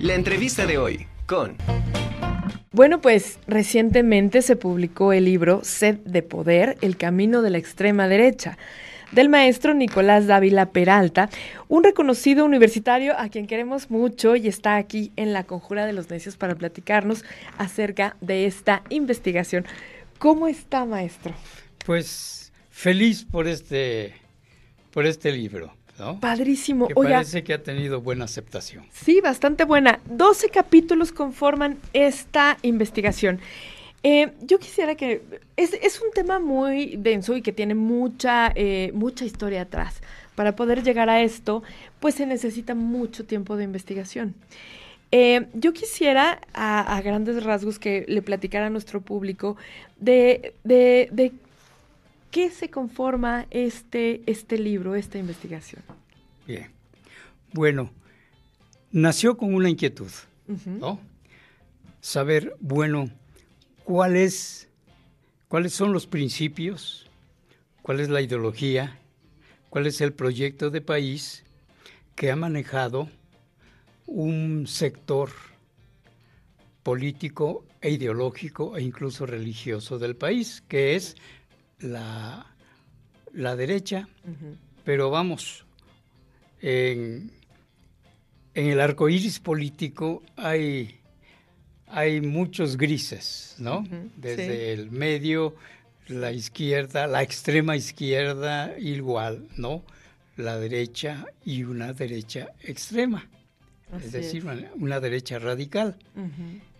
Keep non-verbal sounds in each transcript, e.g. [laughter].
La entrevista de hoy con... Bueno, pues recientemente se publicó el libro Sed de Poder, el camino de la extrema derecha del maestro Nicolás Dávila Peralta, un reconocido universitario a quien queremos mucho y está aquí en la Conjura de los Necios para platicarnos acerca de esta investigación. ¿Cómo está, maestro? Pues feliz por este, por este libro. ¿No? Padrísimo. Que parece que ha tenido buena aceptación. Sí, bastante buena. 12 capítulos conforman esta investigación. Eh, yo quisiera que... Es, es, un tema muy denso y que tiene mucha, eh, mucha historia atrás. Para poder llegar a esto, pues se necesita mucho tiempo de investigación. Eh, yo quisiera, a, grandes rasgos, que le platicara a nuestro público de, de, de qué se conforma este, este libro, esta investigación. Bien. Bueno, nació con una inquietud, ¿no? Saber, bueno, cuáles son los principios, cuál es la ideología, cuál es el proyecto de país que ha manejado un sector político e ideológico e incluso religioso del país, que es la, la derecha, pero vamos, en, en el arco iris político hay hay muchos grises, ¿no? Desde el medio, la izquierda, la extrema izquierda, igual, ¿no? La derecha y una derecha extrema, es decir, Una, derecha radical.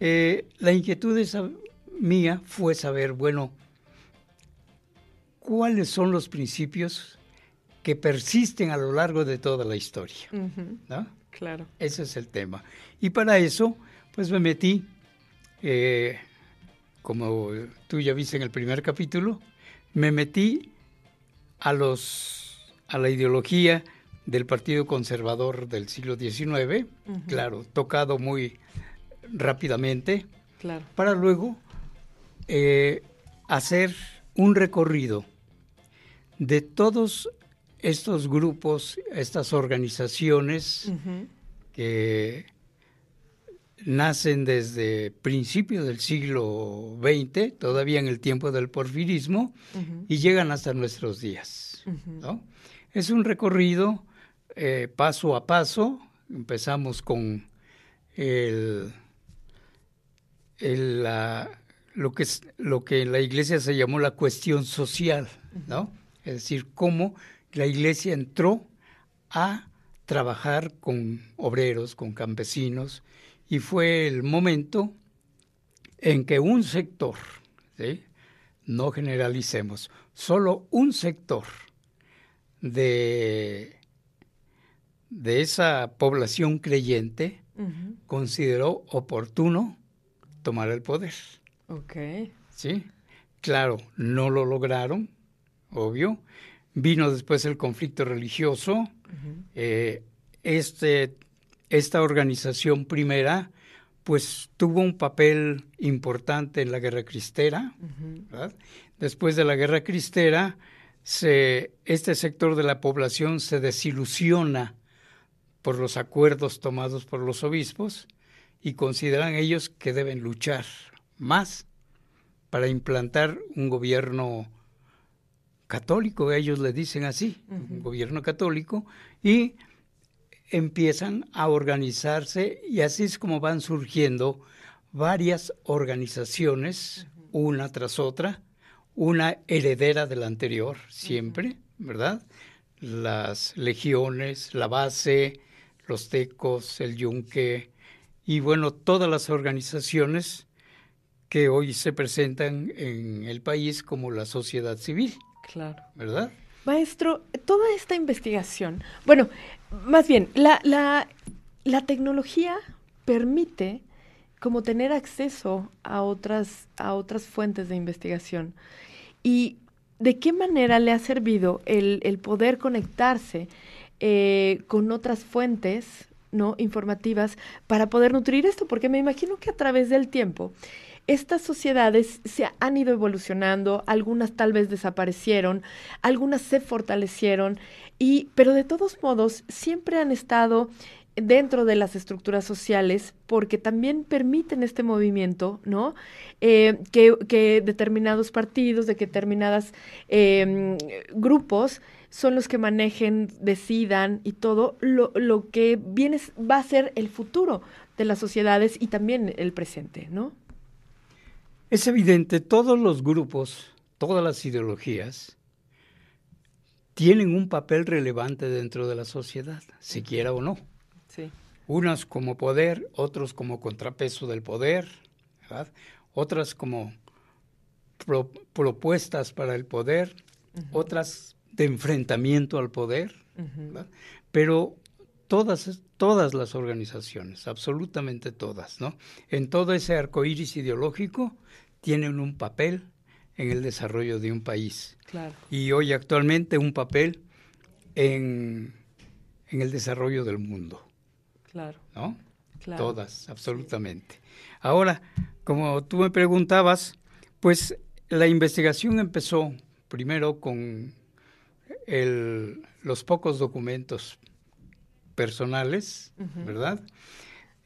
Eh, la inquietud esa mía fue saber, bueno, cuáles son los principios que persisten a lo largo de toda la historia, ¿no? Claro. Ese es el tema. Y para eso, pues me metí eh, como tú ya viste en el primer capítulo, me metí a los a la ideología del Partido Conservador del siglo XIX, claro, tocado muy rápidamente, claro. para luego eh, hacer un recorrido de todos estos grupos, estas organizaciones que nacen desde principios del siglo XX, todavía en el tiempo del porfirismo, y llegan hasta nuestros días. Es un recorrido eh, paso a paso. Empezamos con el, lo, que lo que en la iglesia se llamó la cuestión social, ¿no? Es decir, cómo la iglesia entró a trabajar con obreros, con campesinos, y fue el momento en que un sector, no generalicemos, solo un sector de, de esa población creyente consideró oportuno tomar el poder. Ok. ¿Sí? Claro, no lo lograron, obvio. Vino después el conflicto religioso. Eh, este esta organización primera pues tuvo un papel importante en la guerra cristera. Después de la guerra cristera, se, este sector de la población se desilusiona por los acuerdos tomados por los obispos y consideran ellos que deben luchar más para implantar un gobierno católico, ellos le dicen así, un gobierno católico, y empiezan a organizarse y así es como van surgiendo varias organizaciones, una tras otra, una heredera de la anterior, siempre, ¿verdad? Las legiones, la base, los tecos, el yunque, y bueno, todas las organizaciones que hoy se presentan en el país como la sociedad civil. Claro. ¿Verdad? Maestro, toda esta investigación, bueno, más bien, la, la, la tecnología permite como tener acceso a otras, a otras fuentes de investigación. ¿Y de qué manera le ha servido el, el poder conectarse eh, con otras fuentes ¿no? informativas para poder nutrir esto? Porque me imagino que a través del tiempo estas sociedades se han ido evolucionando, algunas tal vez desaparecieron, algunas se fortalecieron, y, pero de todos modos siempre han estado dentro de las estructuras sociales porque también permiten este movimiento, ¿no? Eh, que, determinados partidos, de que determinados em, grupos son los que manejen, decidan y todo lo, lo que viene va a ser el futuro de las sociedades y también el presente, ¿no? Es evidente, todos los grupos, todas las ideologías, tienen un papel relevante dentro de la sociedad, siquiera o no. Sí. Unas como poder, otros como contrapeso del poder, otras como propuestas para el poder, otras de enfrentamiento al poder, pero todas, todas las organizaciones, absolutamente todas, ¿no? En todo ese arco iris ideológico tienen un papel en el desarrollo de un país. Y hoy actualmente un papel en, en el desarrollo del mundo. Claro. ¿No? Todas, absolutamente. Ahora, como tú me preguntabas, pues la investigación empezó primero con el, los pocos documentos personales, ¿verdad?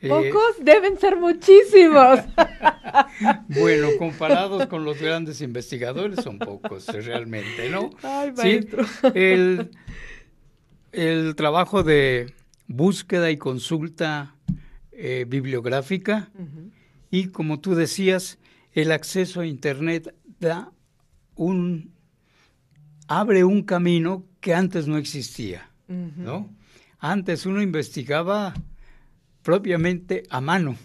Eh, Pocos deben ser muchísimos. [laughs] [laughs] bueno, comparados con los grandes investigadores son pocos realmente, ¿no? Ay, maestro. El, el, trabajo de búsqueda y consulta eh, bibliográfica y como tú decías, el acceso a Internet da un abre un camino que antes no existía, ¿no? Antes uno investigaba propiamente a mano,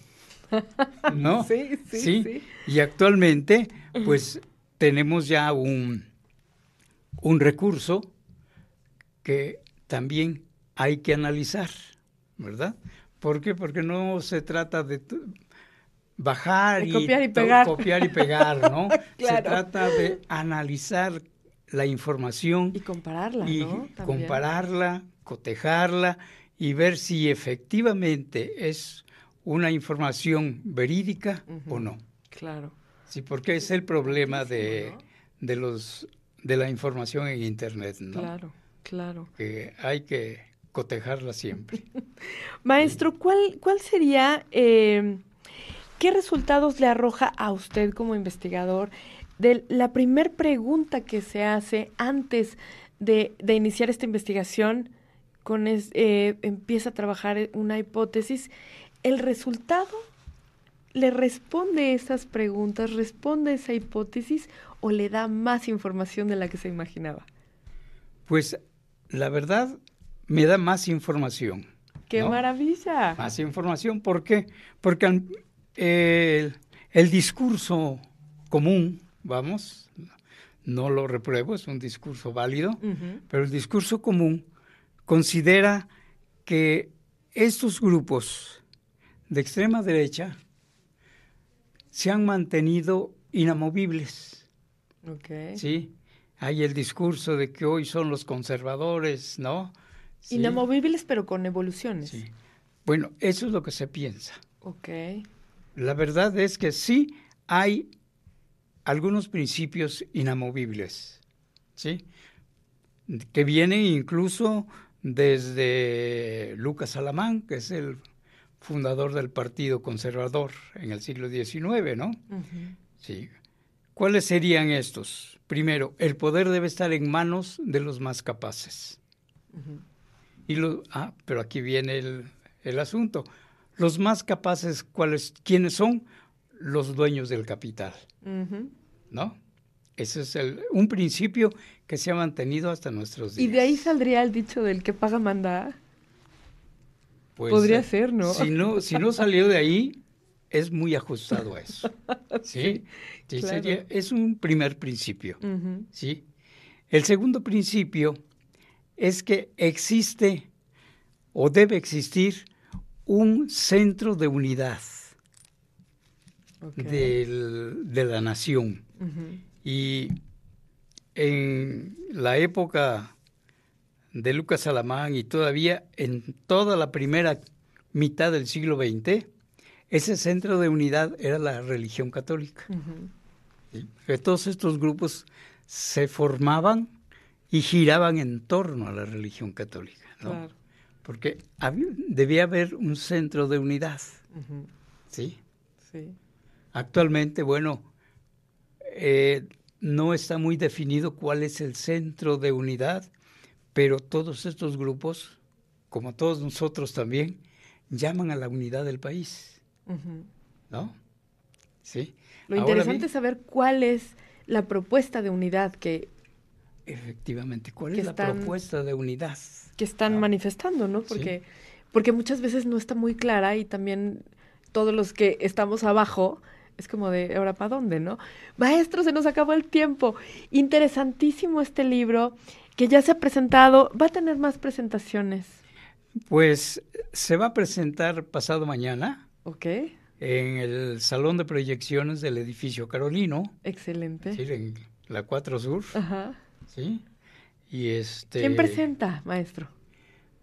¿no? [laughs] Sí, sí, sí, Y actualmente, pues, tenemos ya un, un recurso que también hay que analizar, ¿verdad? ¿Por qué? Porque no se trata de bajar y copiar y pegar, copiar y pegar, ¿no? [laughs] Se trata de analizar la información y compararla, y compararla, cotejarla y ver si efectivamente es una información verídica o no. Claro. Sí, porque es el problema de, de, los de la información en internet, ¿no? Claro, claro. Que hay que cotejarla siempre. [laughs] Maestro, ¿cuál, cuál sería, eh, qué resultados le arroja a usted como investigador de la primer pregunta que se hace antes de, de iniciar esta investigación? con eh, empieza a trabajar una hipótesis, el resultado le responde esas preguntas, responde esa hipótesis o le da más información de la que se imaginaba. Pues la verdad me da más información. ¡Qué maravilla! Más información, ¿por qué? Porque el, discurso común, vamos, no lo repruebo, es un discurso válido, pero el discurso común considera que estos grupos de extrema derecha se han mantenido inamovibles. Sí, hay el discurso de que hoy son los conservadores, ¿no? Inamovibles pero con evoluciones. Sí. Bueno, eso es lo que se piensa. Ok. La verdad es que sí hay algunos principios inamovibles, ¿sí? Que vienen incluso desde Lucas Alamán, que es el fundador del Partido Conservador en el siglo XIX, ¿no? Sí. ¿Cuáles serían estos? Primero, el poder debe estar en manos de los más capaces. Y lo, ah, pero aquí viene el, el asunto. Los más capaces, ¿cuáles, ¿quiénes son? Los dueños del capital. ¿No? Ese es el, un principio que se ha mantenido hasta nuestros días. ¿Y de ahí saldría el dicho del que paga manda? Pues, Podría eh, ser, ¿no? Si no, si no salió de ahí, es muy ajustado a eso. [laughs] ¿Sí? sí, sería, es un primer principio. ¿sí? El segundo principio es que existe o debe existir un centro de unidad de la nación. Y en la época de Lucas Alamán y todavía en toda la primera mitad del siglo XX, ese centro de unidad era la religión católica. todos estos grupos se formaban y giraban en torno a la religión católica. porque debía haber un centro de unidad. ¿Sí? Sí. Actualmente, bueno, eh, no está muy definido cuál es el centro de unidad, pero todos estos grupos, como todos nosotros también, llaman a la unidad del país. ¿No? Sí. Lo interesante es saber cuál es la propuesta de unidad que... Efectivamente, ¿cuál es la propuesta de unidad? Que están manifestando, ¿no? Porque, porque muchas veces no está muy clara y también todos los que estamos abajo, es como de, ¿ahora para dónde, no? Maestro, se nos acabó el tiempo. Interesantísimo este libro que ya se ha presentado. ¿Va a tener más presentaciones? Pues se va a presentar pasado mañana. Ok en el salón de proyecciones del edificio Carolino. Excelente. Sí, en la 4 Sur. Ajá. Sí. Y este. ¿Quién presenta, maestro?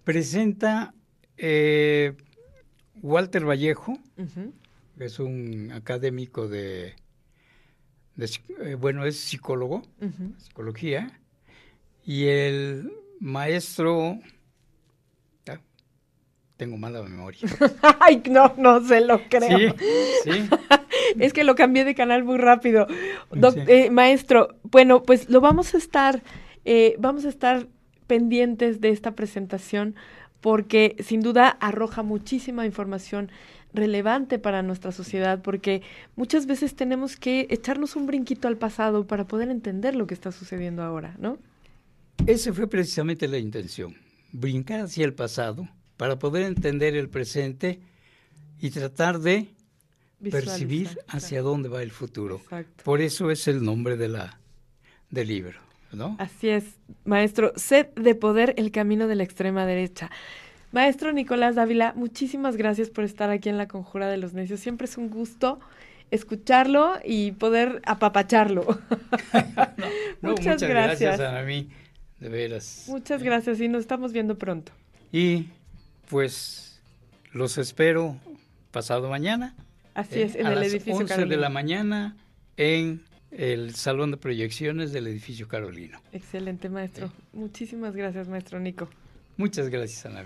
Presenta eh, Walter Vallejo, que es un académico de, eh, bueno, es psicólogo, psicología, y el maestro tengo mala memoria. [laughs] Ay, no, no se lo creo. Sí, sí. [laughs] es que lo cambié de canal muy rápido. Eh, maestro, bueno, pues lo vamos a estar, eh, vamos a estar pendientes de esta presentación porque sin duda arroja muchísima información relevante para nuestra sociedad, porque muchas veces tenemos que echarnos un brinquito al pasado para poder entender lo que está sucediendo ahora, ¿no? Esa fue precisamente la intención, brincar hacia el pasado para poder entender el presente y tratar de percibir hacia dónde va el futuro. Por eso es el nombre de la, del libro. ¿no? Así es, maestro. Sed de poder, el camino de la extrema derecha. Maestro Nicolás Dávila, muchísimas gracias por estar aquí en la Conjura de los Necios. Siempre es un gusto escucharlo y poder apapacharlo. [laughs] [laughs] muchas, gracias. a mí, de veras. Muchas gracias y nos estamos viendo pronto. Y pues los espero pasado mañana. Así es, en el edificio las 11 de la mañana en el salón de proyecciones del edificio Carolino. Excelente, maestro. Muchísimas gracias, maestro Nico. Muchas gracias, Ana